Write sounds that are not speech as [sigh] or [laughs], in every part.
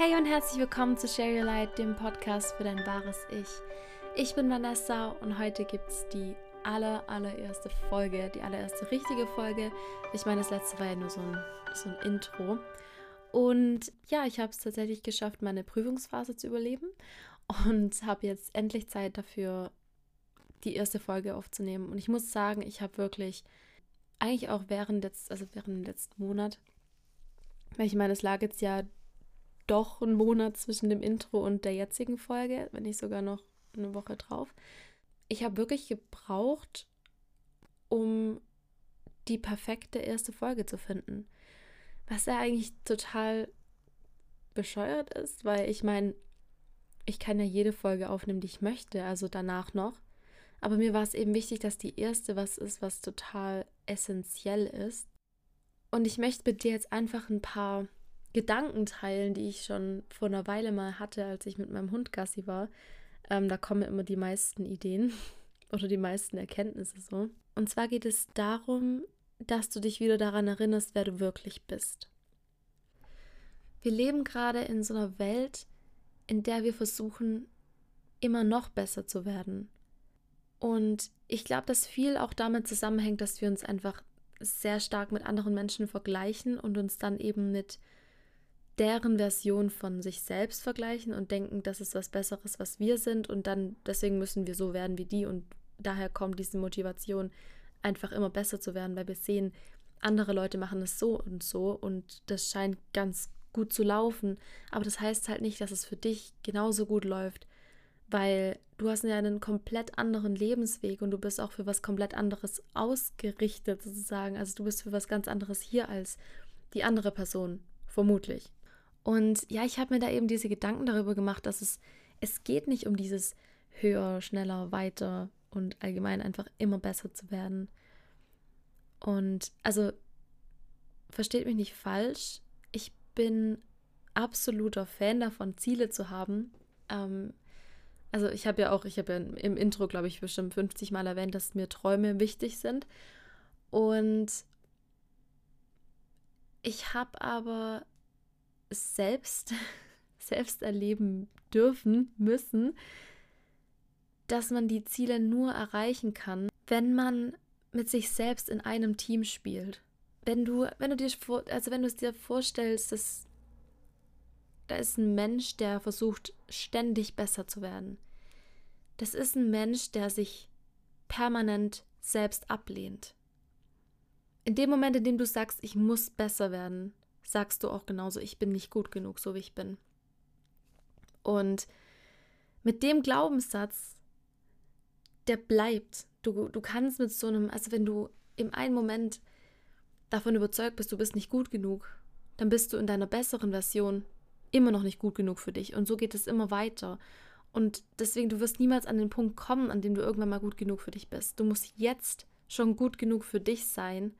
Hey und herzlich willkommen zu Share Your Light, dem Podcast für dein wahres Ich. Ich bin Vanessa und heute gibt es die aller, allererste Folge, die allererste richtige Folge. Ich meine, das letzte war ja nur so ein, so ein Intro. Und ja, ich habe es tatsächlich geschafft, meine Prüfungsphase zu überleben und habe jetzt endlich Zeit dafür, die erste Folge aufzunehmen. Und ich muss sagen, ich habe wirklich, eigentlich auch während, jetzt, also während dem letzten Monat, weil ich meine, es lag jetzt ja doch ein Monat zwischen dem Intro und der jetzigen Folge, wenn nicht sogar noch eine Woche drauf. Ich habe wirklich gebraucht, um die perfekte erste Folge zu finden. Was ja eigentlich total bescheuert ist, weil ich meine, ich kann ja jede Folge aufnehmen, die ich möchte, also danach noch. Aber mir war es eben wichtig, dass die erste was ist, was total essentiell ist. Und ich möchte mit dir jetzt einfach ein paar Gedanken teilen, die ich schon vor einer Weile mal hatte, als ich mit meinem Hund Gassi war. Ähm, da kommen immer die meisten Ideen [laughs] oder die meisten Erkenntnisse so. Und zwar geht es darum, dass du dich wieder daran erinnerst, wer du wirklich bist. Wir leben gerade in so einer Welt, in der wir versuchen, immer noch besser zu werden. Und ich glaube, dass viel auch damit zusammenhängt, dass wir uns einfach sehr stark mit anderen Menschen vergleichen und uns dann eben mit deren Version von sich selbst vergleichen und denken, das ist was Besseres, was wir sind. Und dann deswegen müssen wir so werden wie die. Und daher kommt diese Motivation, einfach immer besser zu werden, weil wir sehen, andere Leute machen es so und so. Und das scheint ganz gut zu laufen, aber das heißt halt nicht, dass es für dich genauso gut läuft, weil du hast ja einen komplett anderen Lebensweg und du bist auch für was komplett anderes ausgerichtet sozusagen, also du bist für was ganz anderes hier als die andere Person, vermutlich. Und ja, ich habe mir da eben diese Gedanken darüber gemacht, dass es, es geht nicht um dieses höher, schneller, weiter und allgemein einfach immer besser zu werden. Und also, versteht mich nicht falsch, ich bin absoluter Fan davon, Ziele zu haben. Ähm, also ich habe ja auch, ich habe ja im Intro, glaube ich, bestimmt 50 Mal erwähnt, dass mir Träume wichtig sind. Und ich habe aber selbst, [laughs] selbst erleben dürfen, müssen, dass man die Ziele nur erreichen kann, wenn man mit sich selbst in einem Team spielt. Wenn du, wenn du dir vor, also wenn du es dir vorstellst, dass da ist ein Mensch, der versucht, ständig besser zu werden. Das ist ein Mensch, der sich permanent selbst ablehnt. In dem Moment, in dem du sagst, ich muss besser werden, sagst du auch genauso, ich bin nicht gut genug, so wie ich bin. Und mit dem Glaubenssatz, der bleibt. Du, du kannst mit so einem, also wenn du im einen Moment davon überzeugt bist, du bist nicht gut genug, dann bist du in deiner besseren Version immer noch nicht gut genug für dich. Und so geht es immer weiter. Und deswegen, du wirst niemals an den Punkt kommen, an dem du irgendwann mal gut genug für dich bist. Du musst jetzt schon gut genug für dich sein,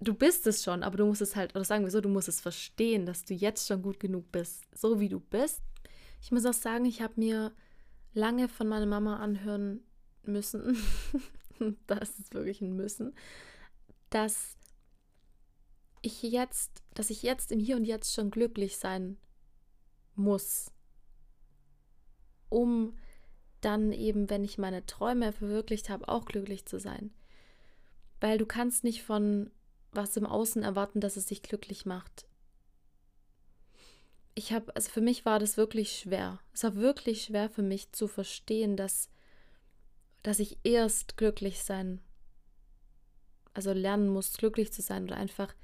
du bist es schon, aber du musst es halt, oder sagen wir so, du musst es verstehen, dass du jetzt schon gut genug bist, so wie du bist. Ich muss auch sagen, ich habe mir lange von meiner Mama anhören müssen, [laughs] das ist wirklich ein Müssen, dass ich jetzt, dass ich jetzt im Hier und Jetzt schon glücklich sein muss, um dann eben, wenn ich meine Träume verwirklicht habe, auch glücklich zu sein. Weil du kannst nicht von was im Außen erwarten, dass es dich glücklich macht. Ich habe, also für mich war das wirklich schwer. Es war wirklich schwer für mich zu verstehen, dass, dass ich erst glücklich sein, also lernen muss, glücklich zu sein oder einfach,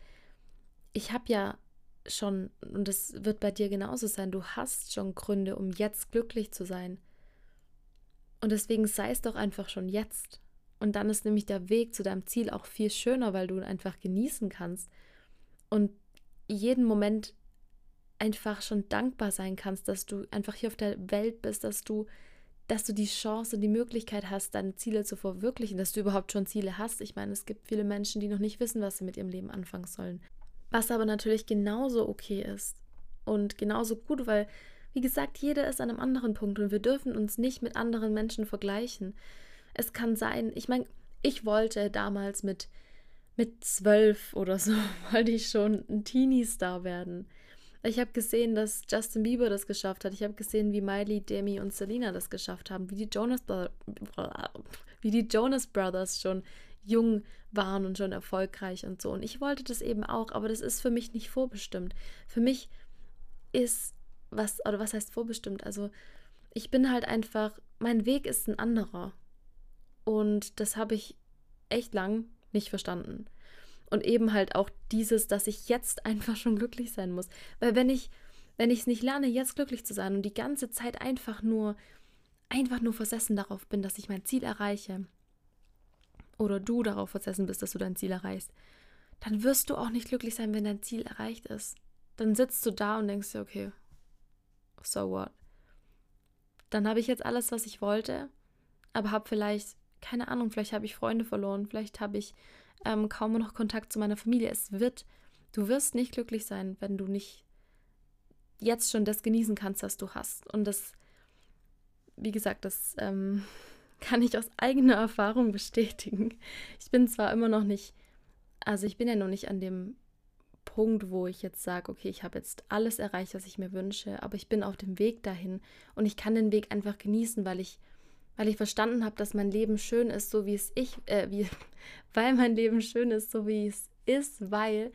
ich habe ja schon, und das wird bei dir genauso sein, du hast schon Gründe, um jetzt glücklich zu sein. Und deswegen sei es doch einfach schon jetzt. Und dann ist nämlich der Weg zu deinem Ziel auch viel schöner, weil du einfach genießen kannst und jeden Moment einfach schon dankbar sein kannst, dass du einfach hier auf der Welt bist, dass du, dass du die Chance und die Möglichkeit hast, deine Ziele zu verwirklichen, dass du überhaupt schon Ziele hast. Ich meine, es gibt viele Menschen, die noch nicht wissen, was sie mit ihrem Leben anfangen sollen. Was aber natürlich genauso okay ist und genauso gut, weil, wie gesagt, jeder ist an einem anderen Punkt und wir dürfen uns nicht mit anderen Menschen vergleichen. Es kann sein, ich meine, ich wollte damals mit, mit zwölf oder so, [laughs] wollte ich schon ein Teenie-Star werden. Ich habe gesehen, dass Justin Bieber das geschafft hat. Ich habe gesehen, wie Miley, Demi und Selena das geschafft haben, wie die Jonas, wie die Jonas Brothers schon jung waren und schon erfolgreich und so. Und ich wollte das eben auch, aber das ist für mich nicht vorbestimmt. Für mich ist was, oder was heißt vorbestimmt? Also ich bin halt einfach, mein Weg ist ein anderer. Und das habe ich echt lang nicht verstanden. Und eben halt auch dieses, dass ich jetzt [laughs] einfach schon glücklich sein muss. Weil wenn ich, wenn ich es nicht lerne, jetzt glücklich zu sein und die ganze Zeit einfach nur, einfach nur versessen darauf bin, dass ich mein Ziel erreiche, oder du darauf versessen bist, dass du dein Ziel erreichst, dann wirst du auch nicht glücklich sein, wenn dein Ziel erreicht ist. Dann sitzt du da und denkst dir, okay, so what? Dann habe ich jetzt alles, was ich wollte, aber habe vielleicht, keine Ahnung, vielleicht habe ich Freunde verloren, vielleicht habe ich ähm, kaum noch Kontakt zu meiner Familie. Es wird, du wirst nicht glücklich sein, wenn du nicht jetzt schon das genießen kannst, was du hast. Und das, wie gesagt, das ähm, [laughs] kann ich aus eigener Erfahrung bestätigen. Ich bin zwar immer noch nicht, also ich bin ja noch nicht an dem Punkt, wo ich jetzt sage, okay, ich habe jetzt alles erreicht, was ich mir wünsche, aber ich bin auf dem Weg dahin und ich kann den Weg einfach genießen, weil ich weil ich verstanden habe, dass mein Leben schön ist, so wie es ich, äh, wie, [laughs] weil mein Leben schön ist, so wie es ist, weil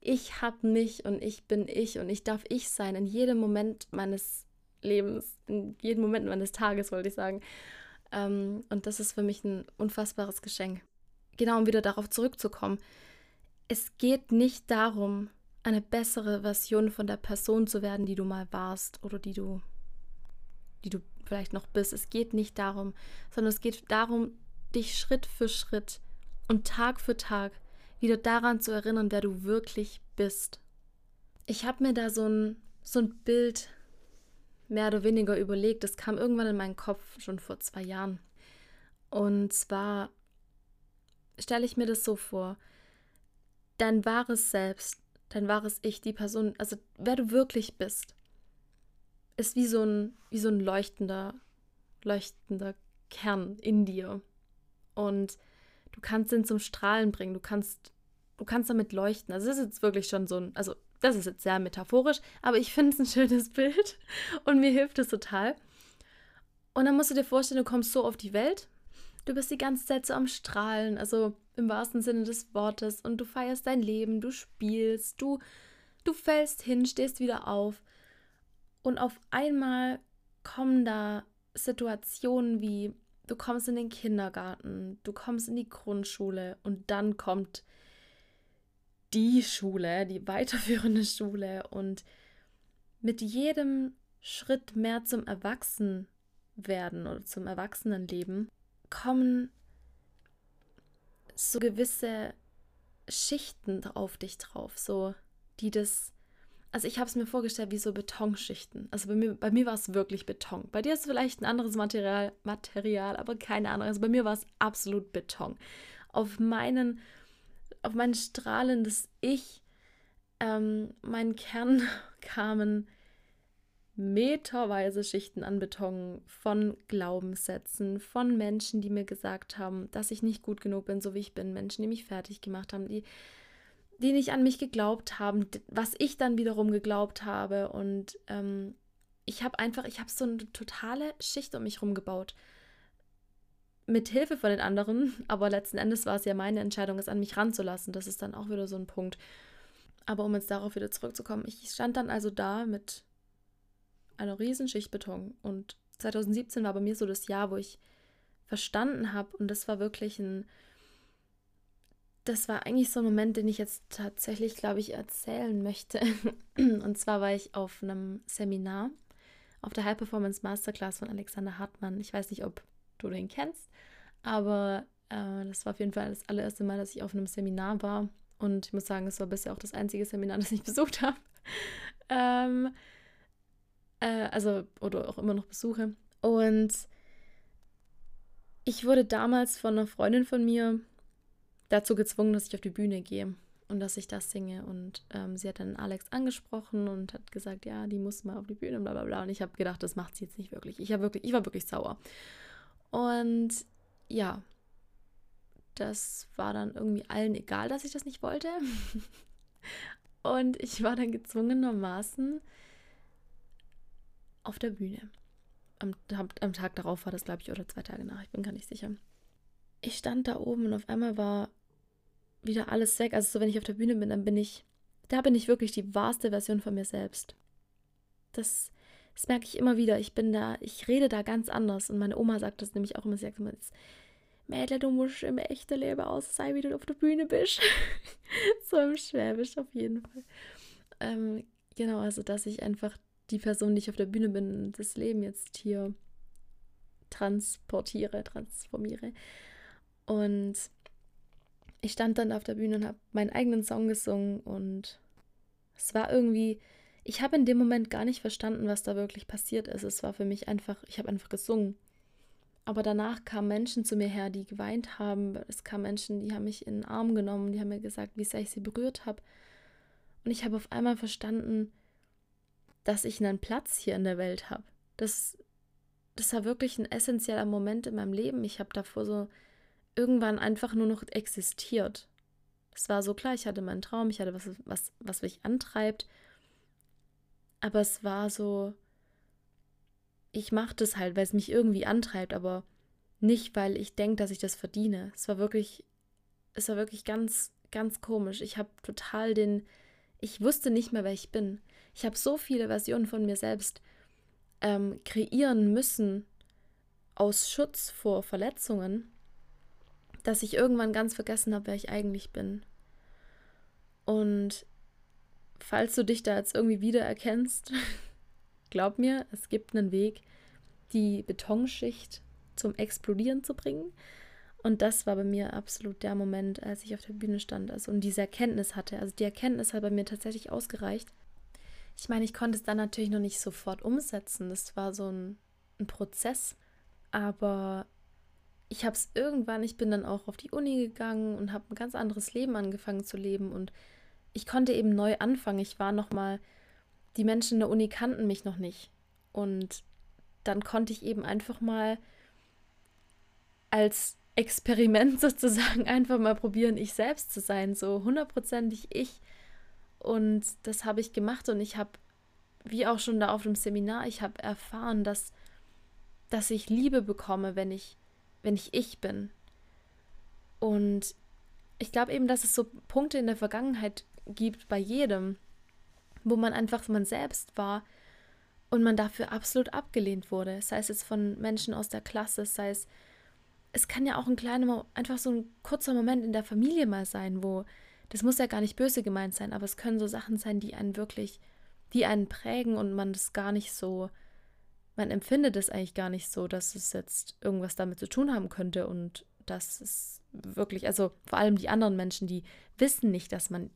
ich habe mich und ich bin ich und ich darf ich sein in jedem Moment meines Lebens, in jedem Moment meines Tages, wollte ich sagen. Ähm, und das ist für mich ein unfassbares Geschenk. Genau, um wieder darauf zurückzukommen. Es geht nicht darum, eine bessere Version von der Person zu werden, die du mal warst oder die du, die du vielleicht noch bist. Es geht nicht darum, sondern es geht darum, dich Schritt für Schritt und Tag für Tag wieder daran zu erinnern, wer du wirklich bist. Ich habe mir da so ein, so ein Bild mehr oder weniger überlegt. Das kam irgendwann in meinen Kopf schon vor zwei Jahren. Und zwar stelle ich mir das so vor, dein wahres Selbst, dein wahres Ich, die Person, also wer du wirklich bist, ist wie so ein, wie so ein leuchtender, leuchtender Kern in dir. Und du kannst ihn zum Strahlen bringen, du kannst, du kannst damit leuchten. Also das ist jetzt wirklich schon so ein, also das ist jetzt sehr metaphorisch, aber ich finde es ein [laughs] schönes Bild und mir hilft es total. Und dann musst du dir vorstellen, du kommst so auf die Welt, du bist die ganze Zeit so am Strahlen, also im wahrsten Sinne des Wortes, und du feierst dein Leben, du spielst, du, du fällst hin, stehst wieder auf und auf einmal kommen da Situationen wie, du kommst in den Kindergarten, du kommst in die Grundschule und dann kommt die Schule, die weiterführende Schule. Und mit jedem Schritt mehr zum Erwachsenwerden oder zum Erwachsenenleben kommen so gewisse Schichten auf dich drauf, so die das also ich habe es mir vorgestellt wie so Betonschichten. Also bei mir, bei mir war es wirklich Beton. Bei dir ist es vielleicht ein anderes Material, Material, aber keine Ahnung. Also bei mir war es absolut Beton. Auf meinen, auf mein strahlendes Ich, ähm, meinen Kern [laughs] kamen meterweise Schichten an Beton von Glaubenssätzen, von Menschen, die mir gesagt haben, dass ich nicht gut genug bin, so wie ich bin, Menschen, die mich fertig gemacht haben, die die nicht an mich geglaubt haben, was ich dann wiederum geglaubt habe. Und ähm, ich habe einfach, ich habe so eine totale Schicht um mich herum gebaut. Mit Hilfe von den anderen, [laughs] aber letzten Endes war es ja meine Entscheidung, es an mich ranzulassen. Das ist dann auch wieder so ein Punkt. Aber um jetzt darauf wieder zurückzukommen, ich stand dann also da mit einer riesen Schicht Beton. Und 2017 war bei mir so das Jahr, wo ich verstanden habe, und das war wirklich ein das war eigentlich so ein Moment, den ich jetzt tatsächlich, glaube ich, erzählen möchte. [clears throat] Und zwar war ich auf einem Seminar, auf der High Performance Masterclass von Alexander Hartmann. Ich weiß nicht, ob du den kennst, aber äh, das war auf jeden Fall das allererste Mal, dass ich auf einem Seminar war. Und ich muss sagen, es war bisher auch das einzige Seminar, [laughs] das ich besucht habe. ähm, äh, also, oder auch immer noch besuche. Und ich wurde damals von einer Freundin von mir dazu gezwungen, dass ich auf die Bühne gehe und dass ich das singe. Und ähm, sie hat dann Alex angesprochen und hat gesagt, ja, die muss mal auf die Bühne, bla bla bla. Und ich habe gedacht, das macht sie jetzt nicht wirklich. Ich, wirklich. ich war wirklich sauer. Und ja, das war dann irgendwie allen egal, dass ich das nicht wollte. [laughs] Und ich war dann gezwungenermaßen auf der Bühne. Am, am Tag darauf war das, glaube ich, oder zwei Tage nach, ich bin gar nicht sicher. Ich stand da oben und auf einmal war wieder alles weg. Also so, wenn ich auf der Bühne bin, dann bin ich, da bin ich wirklich die wahrste Version von mir selbst. Das, das merke ich immer wieder. Ich bin da, ich rede da ganz anders. Und meine Oma sagt das nämlich auch immer. Sie sagt immer, Mädel, du musst im echten Leben aus sein, wie du auf der Bühne bist. [laughs] so im Schwäbisch auf jeden Fall. Ähm, genau, also dass ich einfach die Person, die ich auf der Bühne bin, das Leben jetzt hier transportiere, transformiere. Und ich stand dann auf der Bühne und habe meinen eigenen Song gesungen und es war irgendwie, ich habe in dem Moment gar nicht verstanden, was da wirklich passiert ist. Es war für mich einfach, ich habe einfach gesungen. Aber danach kamen Menschen zu mir her, die geweint haben. Es kamen Menschen, die haben mich in den Arm genommen, die haben mir gesagt, wie sehr ich sie berührt habe. Und ich habe auf einmal verstanden, dass ich einen Platz hier in der Welt habe. Das, das war wirklich ein essentieller Moment in meinem Leben. Ich habe davor so irgendwann einfach nur noch existiert. Es war so klar, ich hatte meinen Traum, ich hatte was, was, was mich antreibt. Aber es war so, ich mache das halt, weil es mich irgendwie antreibt, aber nicht, weil ich denke, dass ich das verdiene. Es war wirklich, es war wirklich ganz, ganz komisch. Ich habe total den, ich wusste nicht mehr, wer ich bin. Ich habe so viele Versionen von mir selbst ähm, kreieren müssen aus Schutz vor Verletzungen, dass ich irgendwann ganz vergessen habe, wer ich eigentlich bin. Und falls du dich da jetzt irgendwie wiedererkennst, [laughs] glaub mir, es gibt einen Weg, die Betonschicht zum Explodieren zu bringen. Und das war bei mir absolut der Moment, als ich auf der Bühne stand also, und diese Erkenntnis hatte. Also die Erkenntnis hat bei mir tatsächlich ausgereicht. Ich meine, ich konnte es dann natürlich noch nicht sofort umsetzen. Das war so ein, ein Prozess. Aber ich habe es irgendwann, ich bin dann auch auf die Uni gegangen und habe ein ganz anderes Leben angefangen zu leben. Und ich konnte eben neu anfangen. Ich war noch mal die Menschen in der Uni kannten mich noch nicht. Und dann konnte ich eben einfach mal als Experiment [laughs] sozusagen einfach mal probieren, ich selbst zu sein, so hundertprozentig ich. Und das habe ich gemacht und ich habe, wie auch schon da auf dem Seminar, ich habe erfahren, dass, dass ich Liebe bekomme, wenn ich, wenn ich ich bin. Und ich glaube eben, dass es so Punkte in der Vergangenheit gibt bei jedem, wo man einfach man selbst war und man dafür absolut abgelehnt wurde. Sei es jetzt von Menschen aus der Klasse, sei es, es kann ja auch ein kleiner, einfach so ein kurzer Moment in der Familie mal sein, wo, das muss ja gar nicht böse gemeint sein, aber es können so Sachen sein, die einen wirklich, die einen prägen und man das gar nicht so, man empfindet es eigentlich gar nicht so, dass es jetzt irgendwas damit zu tun haben könnte und dass es wirklich, also vor allem die anderen Menschen, die wissen nicht, dass man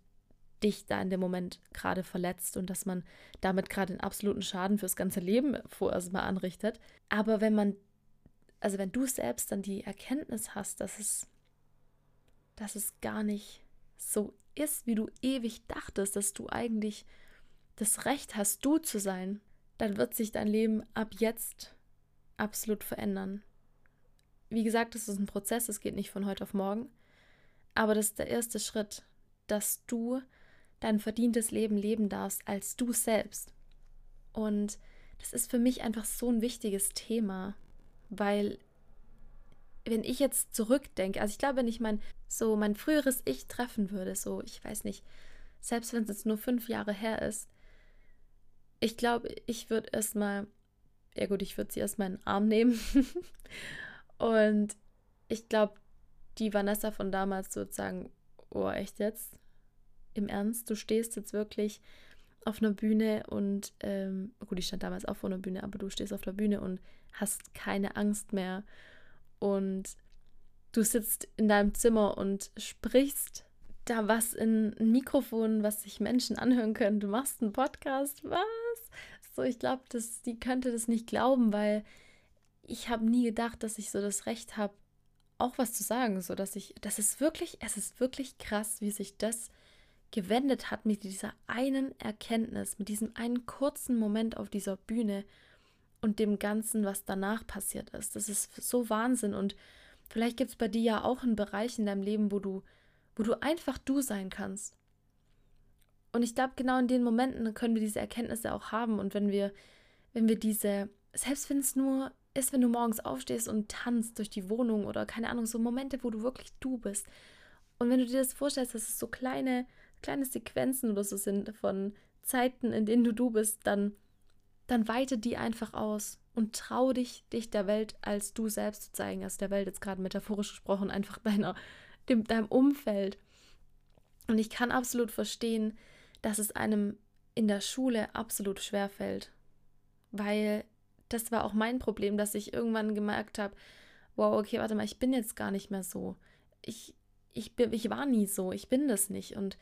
dich da in dem Moment gerade verletzt und dass man damit gerade einen absoluten Schaden fürs ganze Leben vorerst mal anrichtet. Aber wenn man, also wenn du selbst dann die Erkenntnis hast, dass es, dass es gar nicht so ist, wie du ewig dachtest, dass du eigentlich das Recht hast, du zu sein, dann wird sich dein Leben ab jetzt absolut verändern. Wie gesagt, es ist ein Prozess, es geht nicht von heute auf morgen, aber das ist der erste Schritt, dass du dein verdientes Leben leben darfst als du selbst. Und das ist für mich einfach so ein wichtiges Thema, weil wenn ich jetzt zurückdenke, also ich glaube, wenn ich mein so mein früheres Ich treffen würde, so ich weiß nicht, selbst wenn es jetzt nur fünf Jahre her ist, ich glaube, ich würde erstmal, ja gut, ich würde sie erstmal in den Arm nehmen. [laughs] Und ich glaube, die Vanessa von damals würde sagen, oh echt jetzt, im Ernst, du stehst jetzt wirklich auf einer Bühne und, ähm, gut, ich stand damals auch vor einer Bühne, aber du stehst auf der Bühne und hast keine Angst mehr. Und du sitzt in deinem Zimmer und sprichst da was in ein Mikrofon, was sich Menschen anhören können. Du machst einen Podcast, was? So, ich glaube, die könnte das nicht glauben, weil ich habe nie gedacht, dass ich so das Recht habe, auch was zu sagen, so dass ich, das ist wirklich, es ist wirklich krass, wie sich das gewendet hat mit dieser einen Erkenntnis, mit diesem einen kurzen Moment auf dieser Bühne und dem Ganzen, was danach passiert ist. Das ist so Wahnsinn. Und vielleicht gibt es bei dir ja auch einen Bereich in deinem Leben, wo du, wo du einfach du sein kannst. Und ich glaube, genau in den Momenten können wir diese Erkenntnisse auch haben. Und wenn wir, wenn wir diese, selbst wenn es nur ist, wenn du morgens aufstehst und tanzt durch die Wohnung oder keine Ahnung, so Momente, wo du wirklich du bist. Und wenn du dir das vorstellst, dass es so kleine, kleine Sequenzen oder so sind von Zeiten, in denen du du bist, dann, dann weite die einfach aus und trau dich, dich der Welt als du selbst zu zeigen, also der Welt jetzt gerade metaphorisch gesprochen, einfach [laughs] deiner, dem, deinem Umfeld. Und ich kann absolut verstehen, dass es einem in der Schule absolut schwer fällt, weil das war auch mein Problem, dass ich irgendwann gemerkt habe, wow, okay, warte mal, ich bin jetzt gar nicht mehr so. Ich, ich, bin, ich war nie so, ich bin das nicht. Und,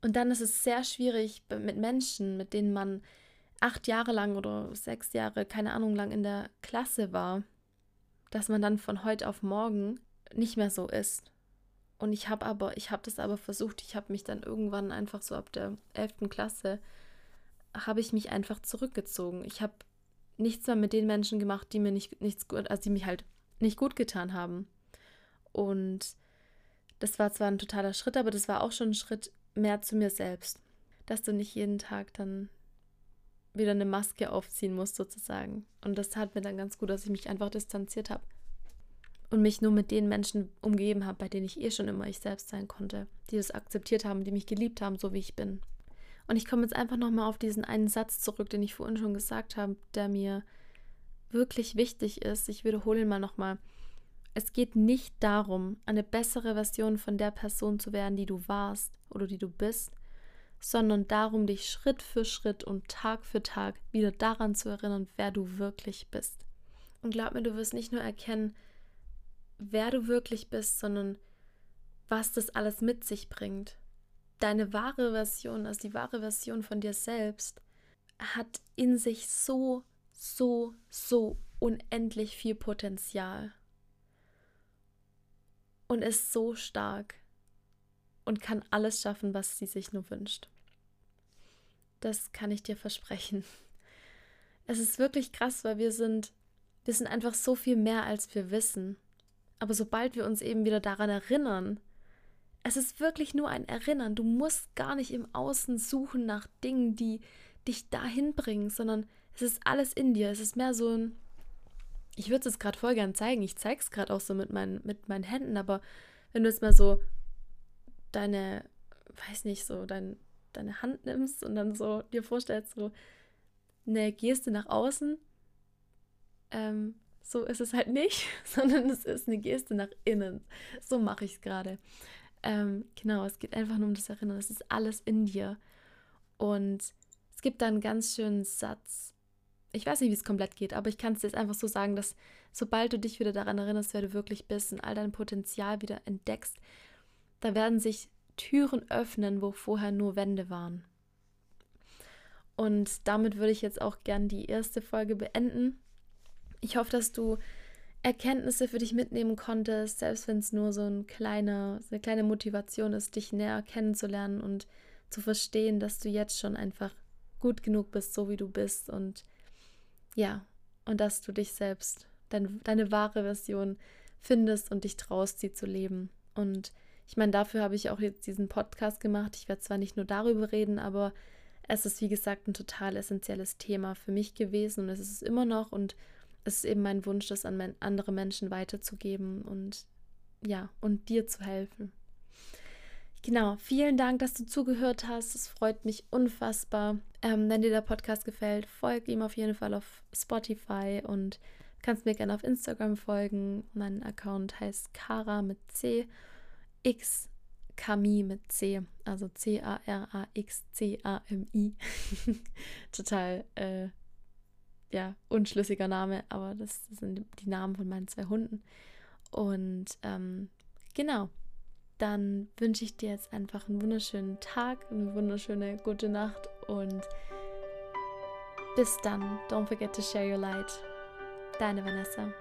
und dann ist es sehr schwierig mit Menschen, mit denen man acht Jahre lang oder sechs Jahre, keine Ahnung lang in der Klasse war, dass man dann von heute auf morgen nicht mehr so ist. Und ich habe aber, ich habe das aber versucht, ich habe mich dann irgendwann einfach so ab der elften Klasse, habe ich mich einfach zurückgezogen. Ich habe nichts mehr mit den Menschen gemacht, die mir nicht, nichts gut, also die mich halt nicht gut getan haben. Und das war zwar ein totaler Schritt, aber das war auch schon ein Schritt mehr zu mir selbst. Dass du nicht jeden Tag dann wieder eine Maske aufziehen musst, sozusagen. Und das tat mir dann ganz gut, dass ich mich einfach distanziert habe. Und mich nur mit den Menschen umgeben habe, bei denen ich eh schon immer ich selbst sein konnte, die das akzeptiert haben, die mich geliebt haben, so wie ich bin. Und ich komme jetzt einfach nochmal auf diesen einen Satz zurück, den ich vorhin schon gesagt habe, der mir wirklich wichtig ist. Ich wiederhole ihn mal nochmal. Es geht nicht darum, eine bessere Version von der Person zu werden, die du warst oder die du bist, sondern darum, dich Schritt für Schritt und Tag für Tag wieder daran zu erinnern, wer du wirklich bist. Und glaub mir, du wirst nicht nur erkennen, wer du wirklich bist, sondern was das alles mit sich bringt deine wahre Version, also die wahre Version von dir selbst, hat in sich so, so, so unendlich viel Potenzial und ist so stark und kann alles schaffen, was sie sich nur wünscht. Das kann ich dir versprechen. Es ist wirklich krass, weil wir sind, wir sind einfach so viel mehr, als wir wissen. Aber sobald wir uns eben wieder daran erinnern, es ist wirklich nur ein Erinnern. Du musst gar nicht im Außen suchen nach Dingen, die dich dahin bringen, sondern es ist alles in dir. Es ist mehr so ein. Ich würde es jetzt gerade voll gern zeigen. Ich zeige es gerade auch so mit meinen, mit meinen Händen, aber wenn du jetzt mal so deine, weiß nicht, so dein, deine Hand nimmst und dann so dir vorstellst, so eine Geste nach außen, ähm, so ist es halt nicht, [laughs] sondern es ist eine Geste nach innen. So mache ich es gerade. Ähm, genau, es geht einfach nur um das Erinnern. Es ist alles in dir. Und es gibt da einen ganz schönen Satz. Ich weiß nicht, wie es komplett geht, aber ich kann es jetzt einfach so sagen, dass sobald du dich wieder daran erinnerst, wer du wirklich bist und all dein Potenzial wieder entdeckst, da werden sich Türen öffnen, wo vorher nur Wände waren. Und damit würde ich jetzt auch gern die erste Folge beenden. Ich hoffe, dass du Erkenntnisse für dich mitnehmen konntest, selbst wenn es nur so ein kleiner, eine kleine Motivation ist, dich näher kennenzulernen und zu verstehen, dass du jetzt schon einfach gut genug bist, so wie du bist und ja, und dass du dich selbst, dein, deine wahre Version findest und dich traust, sie zu leben. Und ich meine, dafür habe ich auch jetzt diesen Podcast gemacht. Ich werde zwar nicht nur darüber reden, aber es ist, wie gesagt, ein total essentielles Thema für mich gewesen und es ist es immer noch und ist eben mein Wunsch, das an andere Menschen weiterzugeben und ja, und dir zu helfen. Genau, vielen Dank, dass du zugehört hast. Es freut mich unfassbar. Ähm, wenn dir der Podcast gefällt, folge ihm auf jeden Fall auf Spotify und kannst mir gerne auf Instagram folgen. Mein Account heißt Kara mit C, X Kami mit C, also C-A-R-A-X-C-A-M-I. [laughs] Total äh, ja, unschlüssiger Name, aber das sind die Namen von meinen zwei Hunden. Und ähm, genau, dann wünsche ich dir jetzt einfach einen wunderschönen Tag, eine wunderschöne gute Nacht und bis dann. Don't forget to share your light. Deine Vanessa.